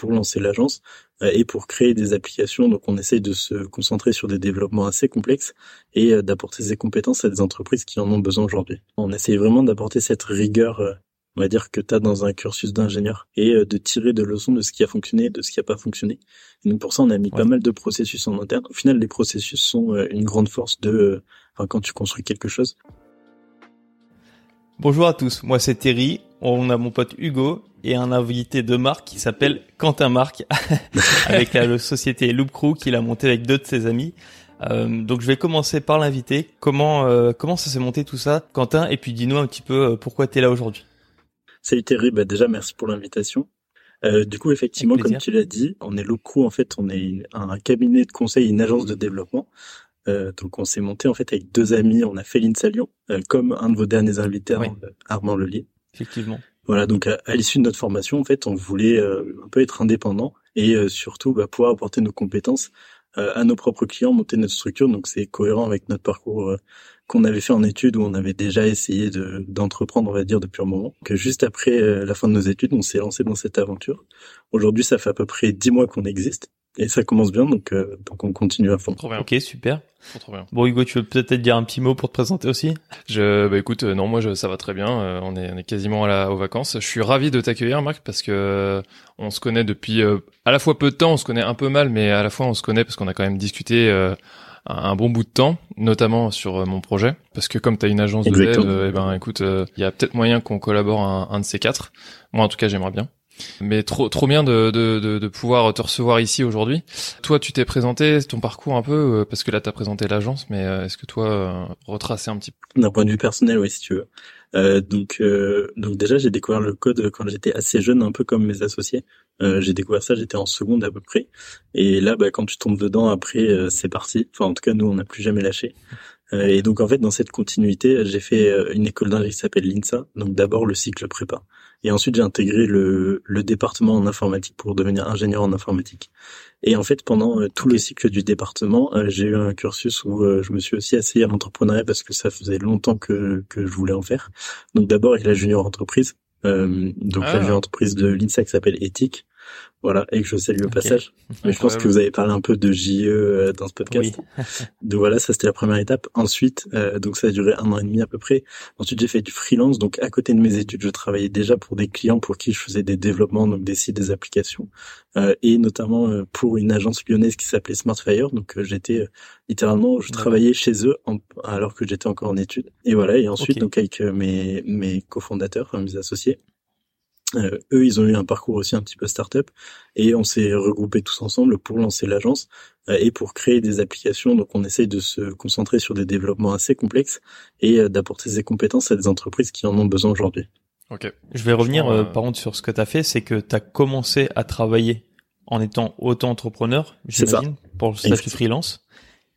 pour lancer l'agence et pour créer des applications. Donc on essaye de se concentrer sur des développements assez complexes et d'apporter ces compétences à des entreprises qui en ont besoin aujourd'hui. On essaye vraiment d'apporter cette rigueur on va dire que tu as dans un cursus d'ingénieur et de tirer de leçons de ce qui a fonctionné de ce qui a pas fonctionné. Et donc pour ça on a mis pas mal de processus en interne. Au final les processus sont une grande force de enfin, quand tu construis quelque chose. Bonjour à tous, moi c'est Terry, on a mon pote Hugo et un invité de marque qui s'appelle Quentin Marc avec la, société Loop Crew qu'il a monté avec deux de ses amis. Euh, donc je vais commencer par l'invité. Comment euh, comment ça s'est monté tout ça, Quentin? Et puis dis-nous un petit peu euh, pourquoi tu es là aujourd'hui. Salut Terry, bah déjà merci pour l'invitation. du coup effectivement comme tu l'as dit, on est Loop Crew en fait, on est un cabinet de conseil, une agence de développement. Euh, donc on s'est monté en fait avec deux amis, on a Lyon, euh, comme un de vos derniers invités, oui. Armand Lelier. Effectivement. Voilà, donc à, l'issue de notre formation, en fait, on voulait euh, un peu être indépendant et surtout bah, pouvoir apporter nos compétences à nos propres clients, monter notre structure. Donc c'est cohérent avec notre parcours qu'on avait fait en études où on avait déjà essayé de, d'entreprendre, on va dire, depuis un moment. Que juste après la fin de nos études, on s'est lancé dans cette aventure. Aujourd'hui, ça fait à peu près dix mois qu'on existe et ça commence bien, donc euh, donc on continue à fond. Trop bien. Ok, super. Trop, bien. Bon Hugo, tu veux peut-être dire un petit mot pour te présenter aussi? Je, bah écoute, euh, non, moi je, ça va très bien. Euh, on est on est quasiment à la, aux vacances. Je suis ravi de t'accueillir, Marc, parce que on se connaît depuis à la fois peu de temps, on se connaît un peu mal, mais à la fois on se connaît parce qu'on a quand même discuté. un bon bout de temps, notamment sur mon projet, parce que comme tu as une agence de dev, eh ben écoute, il y a peut-être moyen qu'on collabore un, un de ces quatre. Moi en tout cas, j'aimerais bien. Mais trop trop bien de, de, de, pouvoir te recevoir ici aujourd'hui. Toi, tu t'es présenté ton parcours un peu euh, parce que là, tu as présenté l'agence, mais euh, est-ce que toi, euh, retracer un petit peu D'un point de vue personnel, oui, si tu veux. Euh, donc, donc déjà, j'ai découvert le code quand j'étais assez jeune, un peu comme mes associés. j'ai découvert ça, j'étais en seconde à peu près. Et là, bah, quand tu tombes dedans, après, c'est parti. Enfin, en tout cas, nous, on n'a plus jamais lâché. et donc, en fait, dans cette continuité, j'ai fait une école d'ingénierie qui s'appelle l'INSA. Donc, d'abord le cycle prépa. Et ensuite, j'ai intégré le, le département en informatique pour devenir ingénieur en informatique. Et en fait, pendant euh, tout le cycle du département, euh, j'ai eu un cursus où euh, je me suis aussi essayé à l'entrepreneuriat parce que ça faisait longtemps que, que je voulais en faire. Donc d'abord, il y a la junior entreprise. donc la ah. junior entreprise de l'INSA qui s'appelle Ethic, voilà, et que je salue au passage. Mais je pense que vous avez parlé un peu de JE euh, dans ce podcast. donc voilà, ça c'était la première étape. Ensuite, euh, donc ça a duré un an et demi à peu près. Ensuite, j'ai fait du freelance. Donc à côté de mes études, je travaillais déjà pour des clients pour qui je faisais des développements, donc des sites, des applications, euh, et notamment pour une agence lyonnaise qui s'appelait Smartfire. Donc j'étais littéralement, je travaillais chez eux alors que j'étais encore en études. Et voilà. Et ensuite, donc avec mes mes cofondateurs, mes associés, euh, eux, ils ont eu un parcours aussi un petit peu start-up et on s'est regroupés tous ensemble pour lancer l'agence euh, et pour créer des applications. Donc, on essaye de se concentrer sur des développements assez complexes et euh, d'apporter ces compétences à des entreprises qui en ont besoin aujourd'hui. Ok. Je vais revenir par contre sur ce que tu as fait, c'est que tu as commencé à travailler en étant auto-entrepreneur, j'imagine, pour le statut freelance.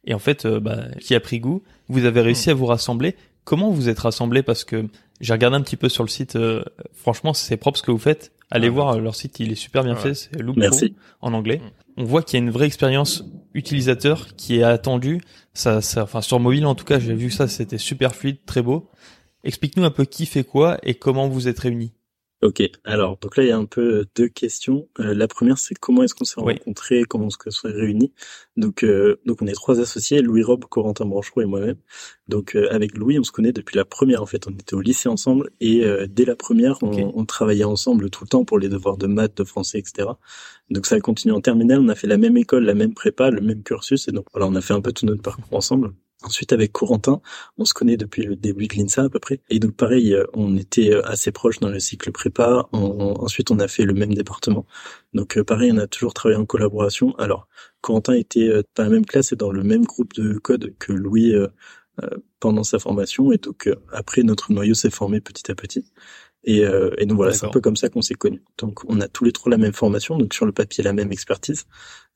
Et en fait, bah, qui a pris goût, vous avez réussi à vous rassembler. Comment vous êtes rassemblés Parce que j'ai regardé un petit peu sur le site. Euh, franchement, c'est propre ce que vous faites. Allez ah, voir leur site, il est super bien fait. C'est Loop en anglais. Mm. On voit qu'il y a une vraie expérience utilisateur qui est attendue. Ça, ça, enfin sur mobile en tout cas, j'ai vu ça, c'était super fluide, très beau. Explique-nous un peu qui fait quoi et comment vous êtes réunis. Ok, alors donc là il y a un peu euh, deux questions. Euh, la première c'est comment est-ce qu'on s'est rencontrés, comment est-ce qu'on s'est réunis? Donc euh, donc on est trois associés, Louis Rob, Corentin Branchereau et moi-même. Donc avec Louis on se connaît depuis la première en fait, on était au lycée ensemble et dès la première on, on, travaillait ensemble tout le temps pour les devoirs de maths, de français, etc. Donc ça a continué en terminale, on a fait la même école, la même prépa, le même cursus et donc voilà on a fait un peu tout notre parcours ensemble. Ensuite, avec Corentin, on se connaît depuis le début de l'INSA à peu près. Et donc, pareil, euh, on était euh, assez proches dans le cycle prépa. ensuite, on a fait le même département. Donc, euh, pareil, on a toujours travaillé en collaboration. Alors, Corentin était dans la même classe et dans le même groupe de code que Louis pendant sa formation. Et donc, après, notre noyau s'est formé petit à petit. Et, euh, et donc voilà, c'est un peu comme ça qu'on s'est connus. Donc on a tous les trois la même formation, donc sur le papier la même expertise.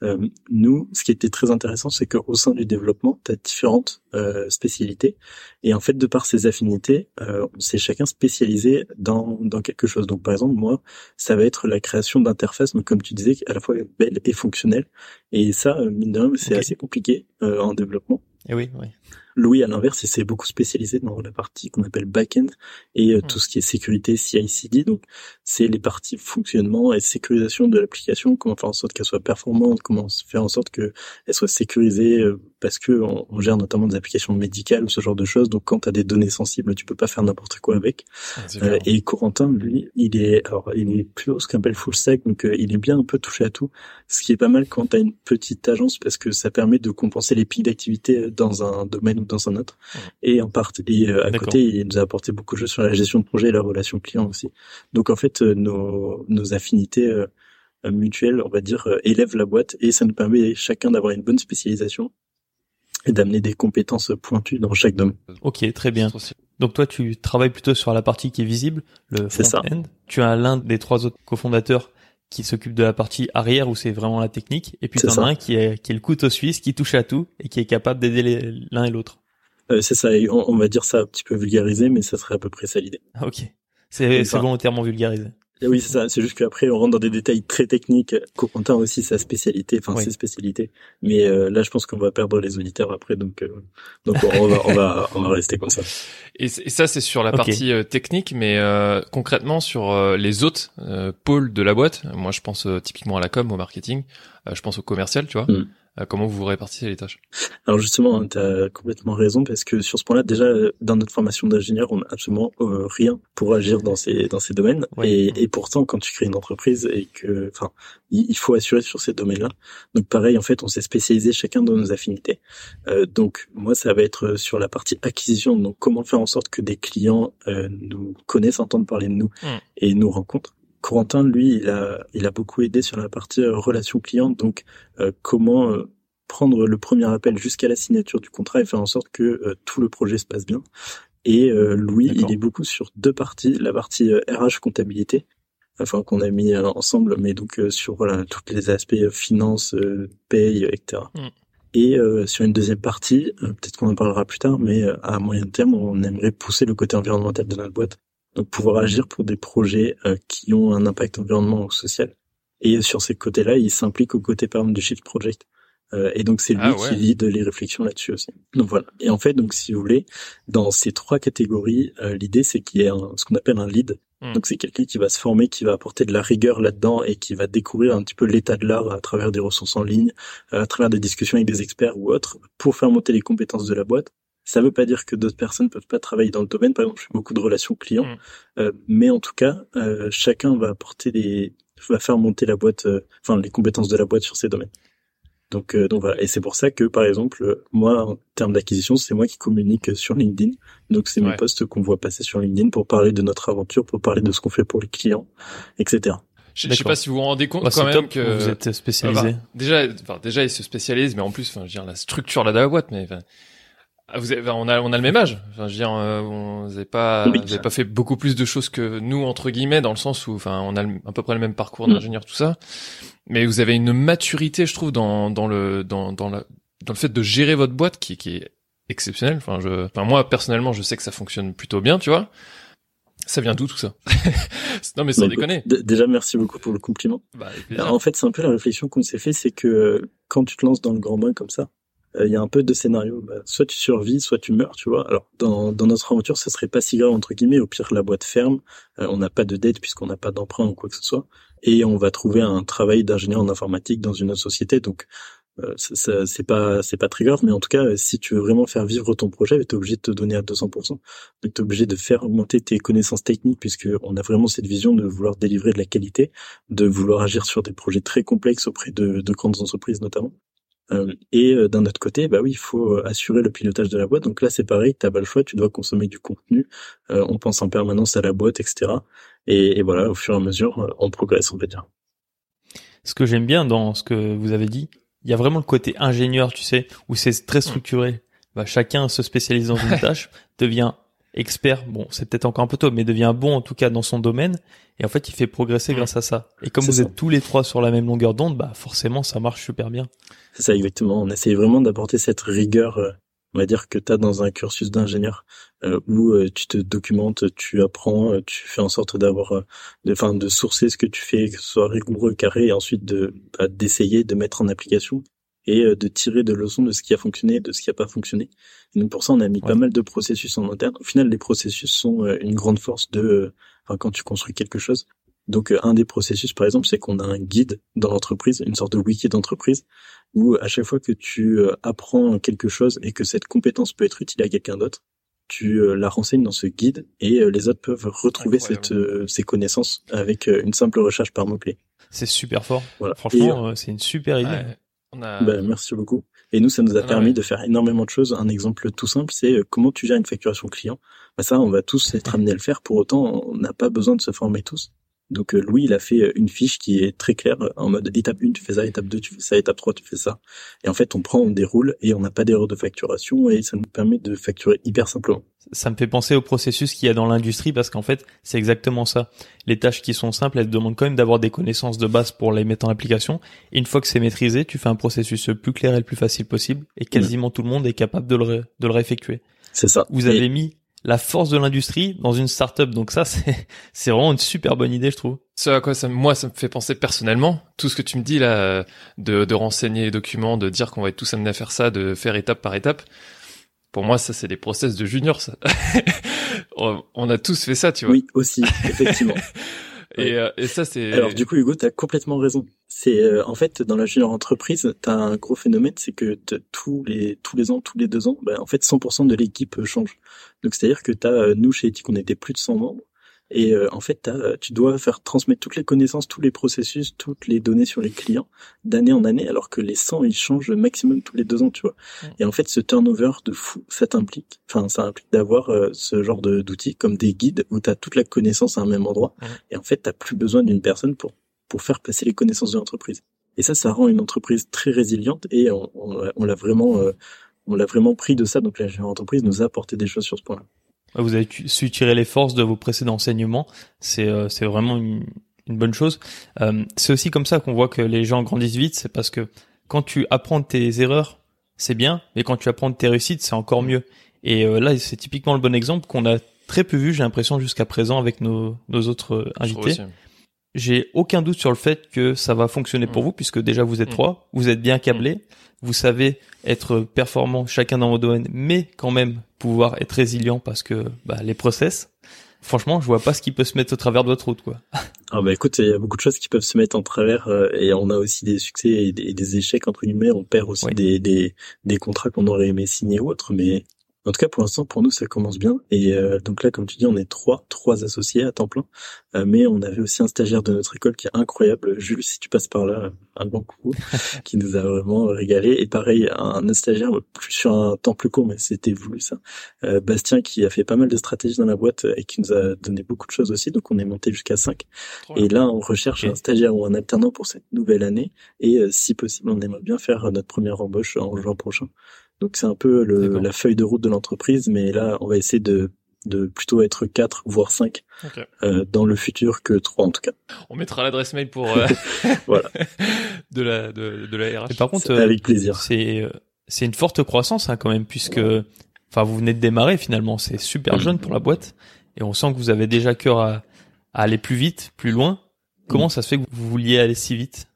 Euh, nous, ce qui était très intéressant, c'est qu'au sein du développement, tu as différentes euh, spécialités. Et en fait, de par ces affinités, euh, on s'est chacun spécialisé dans, dans quelque chose. Donc par exemple, moi, ça va être la création d'interfaces, donc comme tu disais, à la fois belle et fonctionnelle. Et ça, euh, mine de rien, c'est assez compliqué euh, en développement. Et oui, oui. Louis, à l'inverse, il s'est beaucoup spécialisé dans la partie qu'on appelle back-end et euh, hmm. tout ce qui est sécurité CI/CD. Donc, c'est les parties fonctionnement et sécurisation de l'application. Comment faire en sorte qu'elle soit performante, comment faire en sorte qu'elle soit sécurisée euh, parce que on, gère notamment des applications médicales ou ce genre de choses. Donc, quand tu as des données sensibles, tu peux pas faire n'importe quoi avec. Ah, euh, et Corentin, lui, il est alors il est plus ce qu'on appelle full stack, donc il est bien un peu touché à tout. Ce qui est pas mal quand tu as une petite agence parce que ça permet de compenser les pics d'activité dans un domaine ou dans un autre. Et en partie, à côté, il nous a apporté beaucoup de choses sur la gestion de projet et la relation client aussi. Donc en fait, euh, nos, nos affinités euh, mutuelles, on va dire, euh, élèvent la boîte et ça nous permet chacun d'avoir une bonne spécialisation et d'amener des compétences pointues dans chaque domaine. Ok, très bien. Donc toi, tu travailles plutôt sur la partie qui est visible, le front-end. Tu as l'un des trois autres cofondateurs qui s'occupe de la partie arrière où c'est vraiment la technique, et puis t'en as un qui est, qui est le couteau suisse, qui touche à tout et qui est capable d'aider l'un et l'autre. Euh, c'est ça, on, on, va dire ça un petit peu vulgarisé, mais ça serait à peu près ça l'idée. Ah, ok, c'est volontairement vulgarisé. Oui, c'est ça. C'est juste qu'après, on rentre dans des détails très techniques. Corentin aussi sa spécialité, enfin ses spécialités. Mais euh, là, je pense qu'on va perdre les auditeurs après, donc euh, donc on va on va on va rester comme ça. Et, ça, c'est sur la partie euh, technique, mais concrètement sur les autres pôles de la boîte. Moi, je pense typiquement à la com, au marketing. je pense au commercial, tu vois. Mm. Euh, comment vous répartissez les tâches? Alors justement, tu as complètement raison parce que sur ce point-là, déjà dans notre formation d'ingénieur, on n'a absolument euh, rien pour agir dans ces dans ces domaines. Et, et, pourtant, quand tu crées une entreprise et que, enfin, il, faut assurer sur ces domaines-là. Donc pareil, en fait, on s'est spécialisé chacun dans nos affinités. Euh, donc moi, ça va être sur la partie acquisition. Donc comment faire en sorte que des clients euh, nous connaissent, entendent parler de nous hmm. et nous rencontrent. Corentin, lui, il a, il a beaucoup aidé sur la partie euh, relation client, donc euh, comment euh, prendre le premier appel jusqu'à la signature du contrat et faire en sorte que tout le projet se passe bien. Et Louis, il est beaucoup sur deux parties, la partie RH comptabilité, enfin qu'on a mis ensemble, mais donc sur voilà tous les aspects finance, paye, etc. Mm. Et sur une deuxième partie, peut-être qu'on en parlera plus tard, mais à moyen terme, on aimerait pousser le côté environnemental de notre boîte pouvoir agir pour des projets euh, qui ont un impact environnement ou social. Et sur ces côtés-là, il s'implique aux côtés par exemple du Shift Project. Euh, et donc c'est lui ah qui lead les réflexions là-dessus aussi. Donc voilà. Et en fait, donc si vous voulez, dans ces trois catégories, euh, l'idée c'est qu'il y ait ce qu'on appelle un lead. Hmm. Donc c'est quelqu'un qui va se former, qui va apporter de la rigueur là-dedans et qui va découvrir un petit peu l'état de l'art à travers des ressources en ligne, à travers des discussions avec des experts ou autres, pour faire monter les compétences de la boîte ça veut pas dire que d'autres personnes peuvent pas travailler dans le domaine. Par exemple, je fais beaucoup de relations clients, mm. euh, mais en tout cas, euh, chacun va apporter des, va faire monter la boîte, euh, enfin les compétences de la boîte sur ces domaines. Donc, donc voilà. Et c'est pour ça que, par exemple, moi, en termes d'acquisition, c'est moi qui communique sur LinkedIn. Donc c'est mes posts qu'on voit passer sur LinkedIn pour parler de notre aventure, pour parler de ce qu'on fait pour les clients, etc. Je, sais pas si vous vous rendez compte quand même que vous êtes spécialisé. déjà, enfin, déjà, il se spécialise, mais en plus, enfin, je veux dire, la structure là de la boîte, mais vous avez, on a, on a le même âge. Enfin, je veux dire, euh, vous n'avez pas, vous avez pas fait beaucoup plus de choses que nous entre guillemets, dans le sens où, enfin, on a à peu près le même parcours mm. d'ingénieur, tout ça. Mais vous avez une maturité, je trouve, dans, dans le, dans, dans la, dans le fait de gérer votre boîte qui, qui est exceptionnel. Enfin, je, enfin, moi personnellement, je sais que ça fonctionne plutôt bien, tu vois. Ça vient d'où tout ça? Non mais sans déconner. Déjà merci beaucoup pour le compliment. Bah, en fait, c'est un peu la réflexion qu'on s'est fait, c'est que quand tu te lances dans le grand bain comme ça, euh, il y a un peu de scénario. Bah, soit tu survis, soit tu meurs, tu vois. Alors dans, dans notre aventure, ça serait pas si grave entre guillemets. Au pire, la boîte ferme, euh, on n'a pas de dette puisqu'on n'a pas d'emprunt ou quoi que ce soit, et on va trouver un travail d'ingénieur en informatique dans une autre société. Donc euh, c'est pas c'est pas très grave, mais en tout cas, si tu veux vraiment faire vivre ton projet, tu es obligé de te donner à 200%. Donc tu es obligé de faire augmenter tes connaissances techniques puisque on a vraiment cette vision de vouloir délivrer de la qualité, de vouloir agir sur des projets très complexes auprès de grandes entreprises notamment. Euh, et euh, d'un autre côté, bah oui, il faut euh, assurer le pilotage de la boîte. Donc là, c'est pareil, t'as pas le choix, tu dois consommer du contenu. on pense en permanence à la boîte, etc. Et, et, voilà, au fur et à mesure, on progresse, on va dire. Ce que j'aime bien dans ce que vous avez dit, il y a vraiment le côté ingénieur, tu sais, où c'est très structuré. Bah, chacun se spécialise dans une tâche, devient expert, bon, c'est peut-être encore un peu tôt, mais devient bon en tout cas dans son domaine. Et en fait, il fait progresser grâce à ça. Et comme vous êtes tous les trois sur la même longueur d'onde, bah forcément, ça marche super bien. C'est ça, exactement. On essaye vraiment d'apporter cette rigueur, euh, on va dire, que tu as dans un cursus d'ingénieur, euh, où euh, tu te documentes, tu apprends, tu fais en sorte d'avoir, de, enfin, de sourcer ce que tu fais, que ce soit rigoureux, carré, et ensuite de bah, d'essayer de mettre en application et de tirer de leçons de ce qui a fonctionné, de ce qui a pas fonctionné. Et donc pour ça, on a mis pas mal de processus en interne. Au final, les processus sont une grande force de, enfin, quand tu construis quelque chose. Donc un des processus, par exemple, c'est qu'on a un guide dans l'entreprise, une sorte de wiki d'entreprise, où à chaque fois que tu apprends quelque chose et que cette compétence peut être utile à quelqu'un d'autre, tu euh, la renseignes dans ce guide et euh, les autres peuvent retrouver cette, euh, ces connaissances avec une simple recherche par mots-clés. C'est super fort. Voilà. Franchement, c'est une super idée. On a... ben, merci beaucoup. Et nous, ça nous a permis de faire énormément de choses. Un exemple tout simple, c'est comment tu gères une facturation client? Ben, ça, on va tous être amenés à le faire. Pour autant, on n'a pas besoin de se former tous. Donc euh, Louis, il a fait euh, une fiche qui est très claire euh, en mode étape 1, tu fais ça, étape 2, tu fais ça, étape 3, tu fais ça. Et en fait, on prend, on déroule et on n'a pas d'erreur de facturation et ça nous permet de facturer hyper simplement. Ça me fait penser au processus qu'il y a dans l'industrie parce qu'en fait, c'est exactement ça. Les tâches qui sont simples, elles demandent quand même d'avoir des connaissances de base pour les mettre en application. Et une fois que c'est maîtrisé, tu fais un processus le plus clair et le plus facile possible et quasiment tout le monde est capable de le, de le réeffectuer. C'est ça. Vous avez mis la force de l'industrie dans une startup. Donc ça, c'est c'est vraiment une super bonne idée, je trouve. Ce à quoi ça, moi, ça me fait penser personnellement, tout ce que tu me dis là, de, de renseigner les documents, de dire qu'on va être tous amenés à faire ça, de faire étape par étape. Pour moi, ça, c'est des process de junior, ça. On a tous fait ça, tu vois. Oui, aussi, effectivement. Et, euh, et ça, c'est. Alors du coup, Hugo, t'as complètement raison. C'est euh, en fait dans la junior entreprise, t'as un gros phénomène, c'est que tous les tous les ans, tous les deux ans, bah, en fait, 100% de l'équipe change. Donc c'est-à-dire que t'as euh, nous chez Ethic, on était plus de 100 membres. Et euh, en fait, tu dois faire transmettre toutes les connaissances, tous les processus, toutes les données sur les clients d'année en année, alors que les 100, ils changent maximum tous les deux ans, tu vois. Et en fait, ce turnover de fou, ça t'implique, enfin, ça implique d'avoir euh, ce genre d'outils comme des guides où tu as toute la connaissance à un même endroit. Et en fait, t'as plus besoin d'une personne pour pour faire passer les connaissances de l'entreprise. Et ça, ça rend une entreprise très résiliente et on, on, l'a vraiment, euh, on l'a vraiment pris de ça. Donc la entreprise nous a apporté des choses sur ce point-là. Vous avez su tirer les forces de vos précédents enseignements. C'est euh, c'est vraiment une, une, bonne chose. Euh, c'est aussi comme ça qu'on voit que les gens grandissent vite. C'est parce que quand tu apprends tes erreurs, c'est bien, mais quand tu apprends tes réussites, c'est encore mieux. Et euh, là, c'est typiquement le bon exemple qu'on a très peu vu, j'ai l'impression, jusqu'à présent avec nos, nos autres invités. J'ai aucun doute sur le fait que ça va fonctionner pour mm. vous, puisque déjà vous êtes mm. trois, vous êtes bien câblés, mm. vous savez être performant chacun dans vos domaines, mais quand même pouvoir être résilient parce que bah, les process. Franchement, je vois pas ce qui peut se mettre au travers de votre route, quoi. Ah bah écoute, il y a beaucoup de choses qui peuvent se mettre en travers euh, et on a aussi des succès et des, échecs entre guillemets. On perd aussi des, des, des contrats qu'on aurait aimé signer ou autres, mais en tout cas, pour l'instant, pour nous, ça commence bien. Et euh, donc là, comme tu dis, on est trois, trois associés à temps plein. Euh, mais on avait aussi un stagiaire de notre école qui est incroyable. Jules, si tu passes par là, un bon coup, qui nous a vraiment régalé. Et pareil, un, stagiaire plus sur un temps plus court, mais c'était voulu ça. Euh, Bastien, qui a fait pas mal de stratégies dans la boîte et qui nous a donné beaucoup de choses aussi. Donc on est monté jusqu'à cinq. Et là, on recherche un stagiaire ou un alternant pour cette nouvelle année. Et si possible, on aimerait bien faire notre première embauche en juin prochain. Donc c'est un peu le, la feuille de route de l'entreprise, mais là on va essayer de, de plutôt être 4 voire 5 euh, dans le futur que 3 en tout cas. On mettra l'adresse mail pour euh, voilà de la de, de la RH. par contre avec plaisir. Euh, c'est c'est une forte croissance hein, quand même puisque enfin vous venez de démarrer finalement, c'est super mm. jeune pour la boîte et on sent que vous avez déjà cœur à, à aller plus vite, plus loin. Comment mm. ça se fait que vous vouliez aller si vite?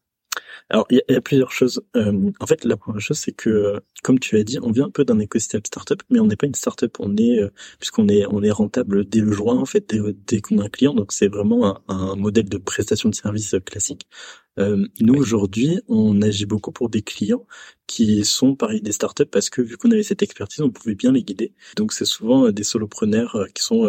Alors, il y, a plusieurs choses. Euh, en fait, la première chose, c'est que, comme tu as dit, on vient un peu d'un écosystème startup, mais on n'est pas une startup. On est, euh, puisqu'on est, on est rentable dès le jour en fait, dès, qu'on a un client. Donc, c'est vraiment un, modèle de prestation de service classique. Euh, nous, aujourd'hui, on agit beaucoup pour des clients qui sont, pareil, des startups, parce que vu qu'on avait cette expertise, on pouvait bien les guider. Donc, c'est souvent des solopreneurs qui sont,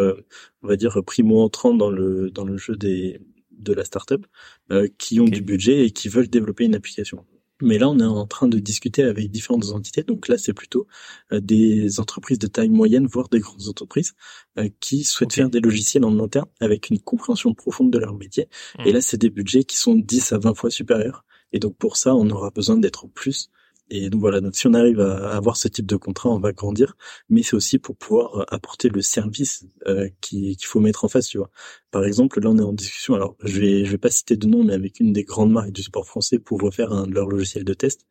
on va dire, primo-entrants dans le, dans le jeu des, de la startup euh, qui ont du budget et qui veulent développer une application. Mais là, on est en train de discuter avec différentes entités. Donc là, c'est plutôt euh, des entreprises de taille moyenne, voire des grandes entreprises, euh, qui souhaitent faire des logiciels en interne avec une compréhension profonde de leur métier. Et hmm. là, c'est des budgets qui sont 10 à 20 fois supérieurs. Et donc pour ça, on aura besoin d'être plus et donc voilà, donc si on arrive à avoir ce type de contrat, on va grandir, mais c'est aussi pour pouvoir euh, apporter le service euh, qu'il faut mettre en face, tu vois. Par exemple, là on est en discussion, alors je vais je vais pas citer de nom, mais avec une des grandes marques du sport français pour refaire un de leurs logiciels de test.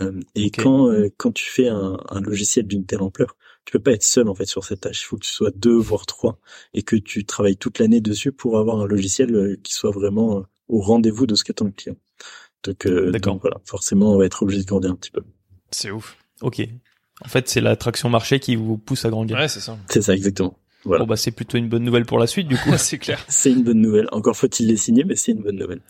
Euh, et quand quand tu fais un, un logiciel d'une telle ampleur, tu peux pas être seul en fait sur cette tâche. Il faut que tu sois deux voire trois et que tu travailles toute l'année dessus pour avoir un logiciel qui soit vraiment au rendez-vous de ce qu'attend le client. Donc, donc voilà, forcément, on va être obligé de grandir un petit peu. C'est ouf. Ok. En fait, c'est l'attraction marché qui vous pousse à grandir. Ouais, c'est ça. C'est ça, exactement. Voilà. Bon bah c'est plutôt une bonne nouvelle pour la suite du coup. c'est clair. C'est une bonne nouvelle. Encore faut-il les signer, mais c'est une bonne nouvelle.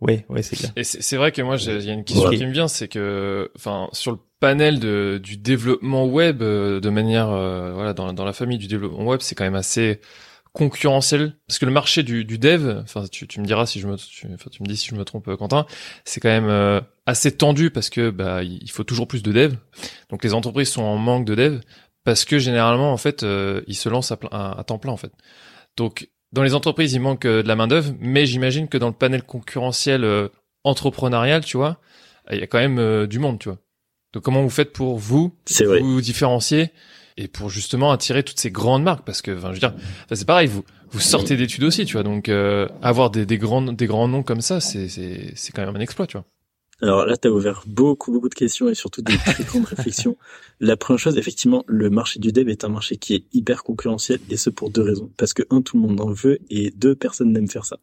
Ouais, ouais, c'est clair. Et c'est vrai que moi, il y a une question qui me vient, c'est que, enfin, sur le panel de, du développement web, euh, de manière, euh, voilà, dans, dans la famille du développement web, c'est quand même assez concurrentiel parce que le marché du, du dev, enfin, tu, tu me diras si je me, tu, enfin, tu me dis si je me trompe, euh, Quentin, c'est quand même assez tendu parce que bah il faut toujours plus de dev. Donc les entreprises sont en manque de dev parce que généralement en fait ils se lancent à, à, à temps plein en fait. Donc dans les entreprises, il manque euh, de la main d'œuvre, mais j'imagine que dans le panel concurrentiel euh, entrepreneurial, tu vois, il y a quand même euh, du monde, tu vois. Donc comment vous faites pour vous vous différencier et pour justement attirer toutes ces grandes marques parce que enfin je veux dire c'est pareil vous vous sortez d'études aussi tu vois donc avoir des, des grands des grands noms comme ça c'est c'est c'est quand même un exploit tu vois alors là, tu as ouvert beaucoup, beaucoup de questions et surtout des très grandes réflexions. La première chose, effectivement, le marché du dev est un marché qui est hyper concurrentiel et ce pour deux raisons. Parce que un, tout le monde en veut et deux, personne n'aime faire ça.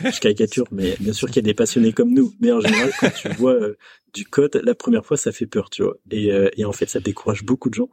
je caricature, mais bien sûr qu'il y a des passionnés comme nous. Mais en général, quand tu vois euh, du code, la première fois, ça fait peur, tu vois. Et, euh, et en fait, ça décourage beaucoup de gens.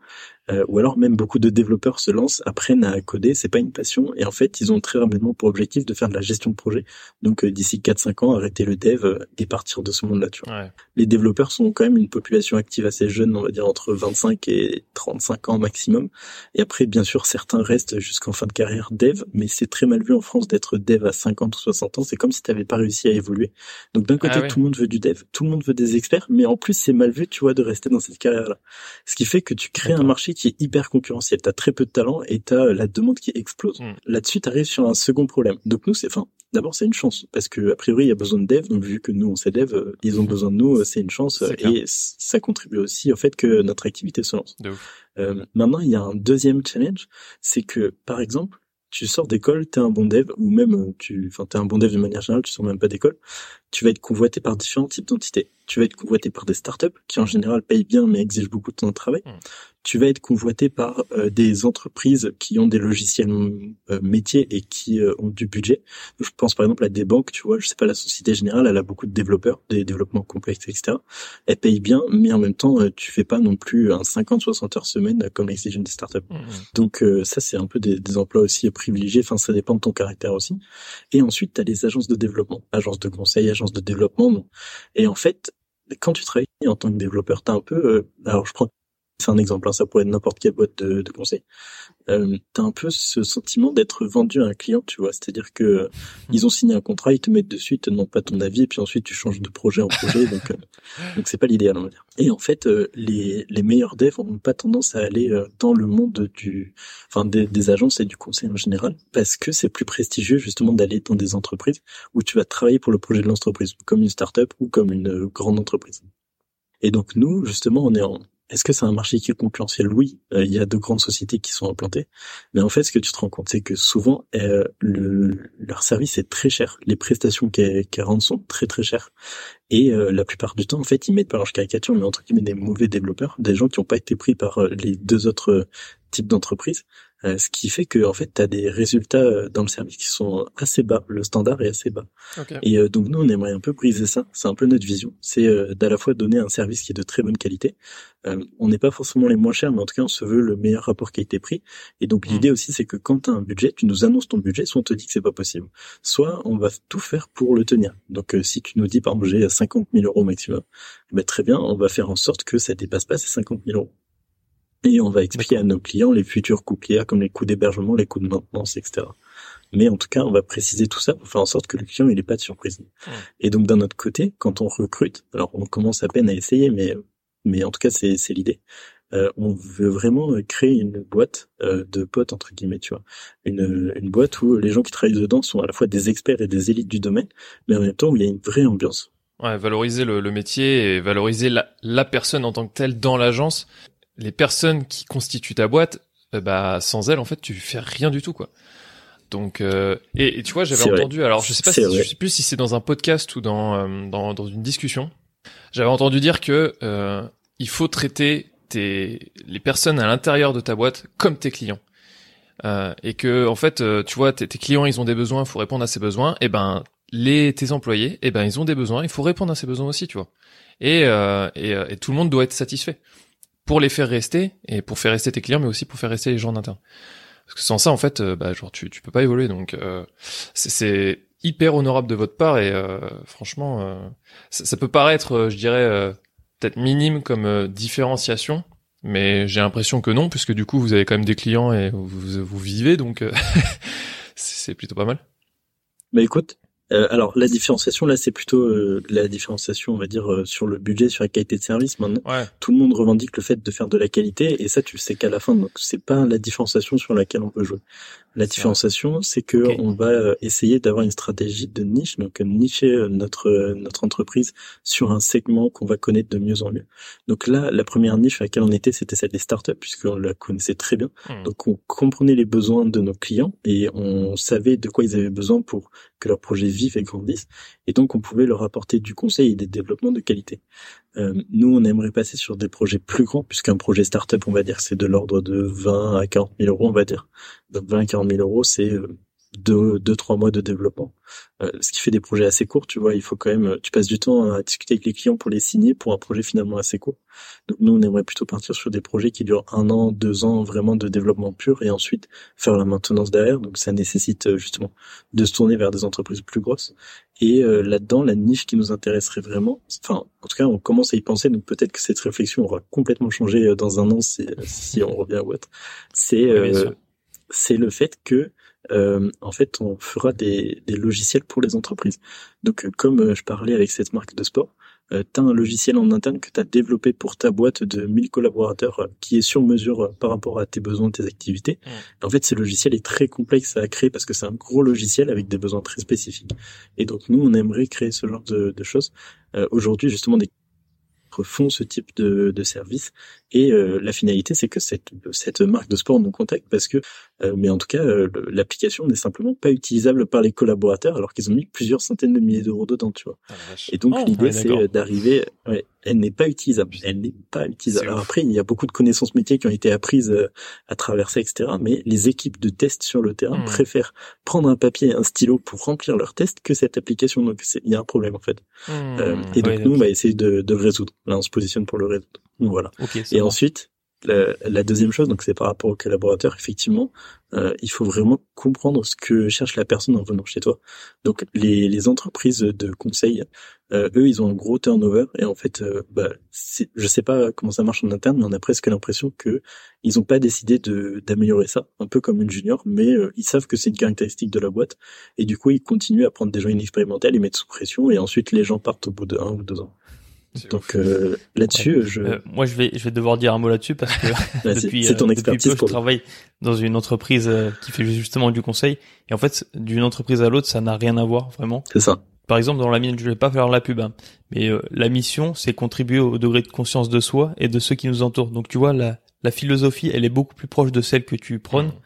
Euh, ou alors même beaucoup de développeurs se lancent, apprennent à coder, c'est pas une passion. Et en fait, ils ont très rapidement pour objectif de faire de la gestion de projet. Donc euh, d'ici 4-5 ans, arrêter le dev et partir de ce monde-là, tu vois. Les développeurs sont quand même une population active assez jeune, on va dire entre 25 et 35 ans maximum. Et après, bien sûr, certains restent jusqu'en fin de carrière dev, mais c'est très mal vu en France d'être dev à 50 ou 60 ans. C'est comme si tu n'avais pas réussi à évoluer. Donc d'un côté, ah tout le monde veut du dev, tout le monde veut des experts, mais en plus, c'est mal vu, tu vois, de rester dans cette carrière-là. Ce qui fait que tu crées un marché qui est hyper concurrentiel. T'as très peu de talent et t'as la demande qui explose. Mm. Là-dessus, t'arrives sur un second problème. Donc nous, c'est, enfin, d'abord, c'est une chance parce que a priori, il y a besoin de dev. Donc vu que nous, on sait dev, euh, ils ont besoin de nous, euh, c'est une chance et ça contribue aussi au fait que notre activité se lance. Euh, maintenant, il y a un deuxième challenge, c'est que par exemple, tu sors d'école, t'es un bon dev, ou même euh, tu, enfin t'es un bon dev de manière générale, tu sors même pas d'école, tu vas être convoité par différents types d'entités. Tu vas être convoité par des startups qui en général payent bien mais exigent beaucoup de temps de travail. Hmm tu vas être convoité par euh, des entreprises qui ont des logiciels euh, métiers et qui euh, ont du budget. Je pense par exemple à des banques, tu vois, je sais pas, la Société Générale, elle a beaucoup de développeurs, des développements complexes, etc. Elle paye bien, mais en même temps, tu fais pas non plus un 50-60 heures semaine comme l'exigence des startups. Mmh. Donc ça, c'est un peu des, des, emplois aussi privilégiés. Enfin, ça dépend de ton caractère aussi. Et ensuite, tu as les agences de développement, agences de conseil, agences de développement. Et en fait, quand tu travailles en tant que développeur, t'as un peu, alors je prends c'est un exemple, hein, ça pourrait être n'importe quelle boîte de, de conseil. Euh, t'as un peu ce sentiment d'être vendu à un client, tu vois. C'est-à-dire que euh, ils ont signé un contrat, ils te mettent dessus, ils te demandent pas ton avis, et puis ensuite tu changes de projet en projet, donc euh, donc c'est pas l'idéal, on va dire. Et en fait, euh, les les meilleurs devs n'ont pas tendance à aller dans le monde du, enfin des, des agences et du conseil en général, parce que c'est plus prestigieux justement d'aller dans des entreprises où tu vas travailler pour le projet de l'entreprise, comme une start-up ou comme une grande entreprise. Et donc nous, justement, on est en, est-ce que c'est un marché qui est concurrentiel? Oui, euh, il y a de grandes sociétés qui sont implantées, mais en fait, ce que tu te rends compte, c'est que souvent, euh, le, leur service est très cher. Les prestations qu'elles rendent sont très très chères. Et euh, la plupart du temps, en fait, ils mettent, alors je caricature, mais entre guillemets, des mauvais développeurs, des gens qui n'ont pas été pris par les deux autres types d'entreprises, ce qui fait que en fait tu as des résultats euh, dans le service qui sont assez bas, le standard est assez bas. Et euh, donc nous on aimerait un peu briser ça, c'est un peu notre vision, c'est d'à la fois donner un service qui est de très bonne qualité. on n'est pas forcément les moins chers, mais en tout cas on se veut le meilleur rapport qualité-prix. Et donc hmm. l'idée aussi c'est que quand tu as un budget, tu nous annonces ton budget, soit on te dit que c'est pas possible, soit on va tout faire pour le tenir. Donc si tu nous dis par exemple j'ai 50 000 euros maximum, ben, très bien, on va faire en sorte que ça dépasse pas ces 50 000 euros et on va expliquer à nos clients les futurs coûts qu'il y a, comme les coûts d'hébergement, les coûts de maintenance, etc. Mais en tout cas, on va préciser tout ça pour faire en sorte que le client il ait pas de surprise. Et donc d'un autre côté, quand on recrute, alors on commence à peine à essayer, mais mais en tout cas c'est c'est l'idée. Euh, on veut vraiment créer une boîte euh, de potes entre guillemets, tu vois, une une boîte où les gens qui travaillent dedans sont à la fois des experts et des élites du domaine, mais en même temps où il y a une vraie ambiance. Ouais, valoriser le, le métier et valoriser la, la personne en tant que telle dans l'agence les personnes qui constituent ta boîte, euh, bah sans elles en fait tu fais rien du tout quoi. Donc euh, et, tu vois j'avais entendu alors je sais pas si, je sais plus si c'est dans un podcast ou dans, euh, dans dans une discussion j'avais entendu dire que il faut traiter tes les personnes à l'intérieur de ta boîte comme tes clients et que en fait tu vois tes, tes clients ils ont des besoins il faut répondre à ces besoins et ben les tes employés, eh ben ils ont des besoins, il faut répondre à ces besoins aussi, tu vois. Et, euh, et, et, tout le monde doit être satisfait pour les faire rester et pour faire rester tes clients, mais aussi pour faire rester les gens en interne. Parce que sans ça, en fait, bah genre tu tu peux pas évoluer. Donc c'est hyper honorable de votre part et franchement, ça, ça, peut paraître, je dirais peut-être minime comme différenciation, mais j'ai l'impression que non, puisque du coup, vous avez quand même des clients et vous, vous, vivez, donc euh, c'est plutôt pas mal. Bah écoute, euh, alors la différenciation là, c'est plutôt euh, la différenciation, on va dire, sur le budget, sur la qualité de service. Maintenant, tout le monde revendique le fait de faire de la qualité, et ça, tu sais qu'à la fin, donc c'est pas la différenciation sur laquelle on peut jouer. La différenciation, c'est que on va euh, essayer d'avoir une stratégie de niche, donc euh, nicher euh, notre notre entreprise sur un segment qu'on va connaître de mieux en mieux. Donc là, la première niche à laquelle on était, c'était celle des startups, puisqu'on la connaissait très bien. Hmm. Donc on comprenait les besoins de nos clients et on savait de quoi ils avaient besoin pour que leur projet vive et grandisse. Et donc on pouvait leur apporter du conseil et des développements de qualité. Euh, nous, on aimerait passer sur des projets plus grands, puisqu'un projet startup, on va dire, c'est de l'ordre de 20 à 40 000 euros, on va dire. Donc 20 à 40 000 euros, c'est euh, deux, deux, trois mois de développement. Euh, ce qui fait des projets assez courts, tu vois, il faut quand même, tu passes du temps à discuter avec les clients pour les signer pour un projet finalement assez court. Donc nous, on aimerait plutôt partir sur des projets qui durent un an, deux ans vraiment de développement pur et ensuite faire la maintenance derrière. Donc ça nécessite euh, justement de se tourner vers des entreprises plus grosses. Et euh, là-dedans, la niche qui nous intéresserait vraiment, enfin, en tout cas, on commence à y penser, donc peut-être que cette réflexion aura complètement changé dans un an si, si on revient ou autre. C'est c'est le fait que euh, en fait, on fera des, des, logiciels pour les entreprises. Donc, euh, comme euh, je parlais avec cette marque de sport, euh, tu as un logiciel en interne que tu as développé pour ta boîte de 1000 collaborateurs qui est sur mesure par rapport à tes besoins, tes activités. En fait, ce logiciel est très complexe à créer parce que c'est un gros logiciel avec des besoins très spécifiques. Et donc, nous, on aimerait créer ce genre de, de choses. Aujourd'hui, justement, des font ce type de, de service. Et euh, la finalité c'est que cette, cette marque de sport nous contacte parce que euh, mais en tout cas euh, l'application n'est simplement pas utilisable par les collaborateurs alors qu'ils ont mis plusieurs centaines de milliers d'euros dedans tu vois. Ah, et donc oh, l'idée c'est d'arriver ouais, elle n'est pas utilisable. Elle n'est pas utilisable. Alors après, il y a beaucoup de connaissances métiers qui ont été apprises euh, à travers ça, etc. Mais les équipes de test sur le terrain hmm. préfèrent prendre un papier et un stylo pour remplir leurs tests que cette application. Donc il y a un problème en fait. Hmm. Euh, et donc nous, on va essayer de, de, le résoudre. Là, on se positionne pour le résoudre. voilà. et ensuite, la, deuxième chose, donc c'est par rapport aux collaborateurs, effectivement, euh, il faut vraiment comprendre ce que cherche la personne en venant chez toi. Donc les, les entreprises de conseil, euh, eux, ils ont un gros turnover et en fait, euh, bah, je sais pas comment ça marche en interne, mais on a presque l'impression que ils ont pas décidé d'améliorer ça, un peu comme une junior, mais euh, ils savent que c'est une caractéristique de la boîte et du coup ils continuent à prendre des gens inexpérimentés, les mettre sous pression et ensuite les gens partent au bout de un ou deux ans. Donc euh, là-dessus, je... Euh, moi je vais je vais devoir dire un mot là-dessus parce que depuis, ton euh. Depuis je travaille dans une entreprise qui fait justement du conseil et en fait d'une entreprise à l'autre ça n'a rien à voir vraiment. C'est ça. Par exemple dans la mienne je vais pas faire la pub, hein, mais la mission c'est contribuer au degré de conscience de soi et de ceux qui nous entourent. Donc tu vois la la philosophie elle est beaucoup plus proche de celle que tu prônes mmh.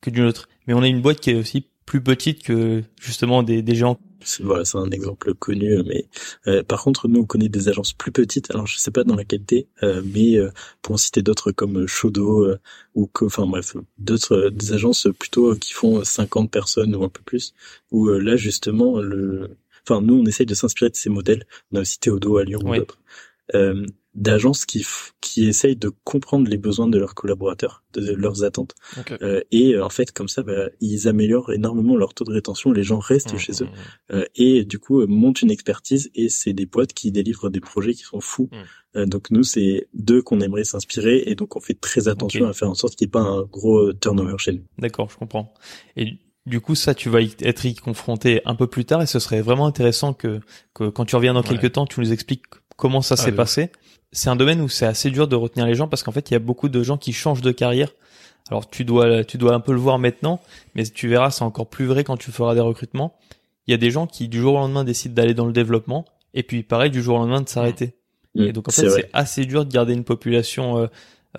que d'une autre. Mais on a une boîte qui est aussi plus petite que justement des, des gens voilà, c'est un exemple connu, mais euh, par contre, nous on connaît des agences plus petites. Alors je sais pas dans la qualité, euh, mais euh, pour en citer d'autres comme Shodo ou enfin bref, d'autres des agences plutôt qui font 50 personnes ou un peu plus. Où là justement, le, enfin nous on essaye de s'inspirer de ces modèles. On a aussi Théodo à Lyon ou d'autres d'agences qui qui essayent de comprendre les besoins de leurs collaborateurs, de, leurs attentes. Euh, et euh, en fait, comme ça, bah, ils améliorent énormément leur taux de rétention. Les gens restent mmh, chez eux mmh, mmh. Euh, et du coup montent une expertise. Et c'est des boîtes qui délivrent des projets qui sont fous. donc nous, c'est d'eux qu'on aimerait s'inspirer. Et donc on fait très attention à faire en sorte qu'il n'y ait pas un gros turnover chez nous. D'accord, je comprends. Et du coup, ça, tu vas être y confronté un peu plus tard, et ce serait vraiment intéressant que, que quand tu reviens dans quelques temps, tu nous expliques comment ça s'est passé c'est un domaine où c'est assez dur de retenir les gens parce qu'en fait, il y a beaucoup de gens qui changent de carrière. Alors tu dois tu dois un peu le voir maintenant, mais tu verras, c'est encore plus vrai quand tu feras des recrutements. Il y a des gens qui du jour au lendemain décident d'aller dans le développement et puis pareil du jour au lendemain de s'arrêter. Mmh. et donc en fait, c'est assez dur de garder une population euh,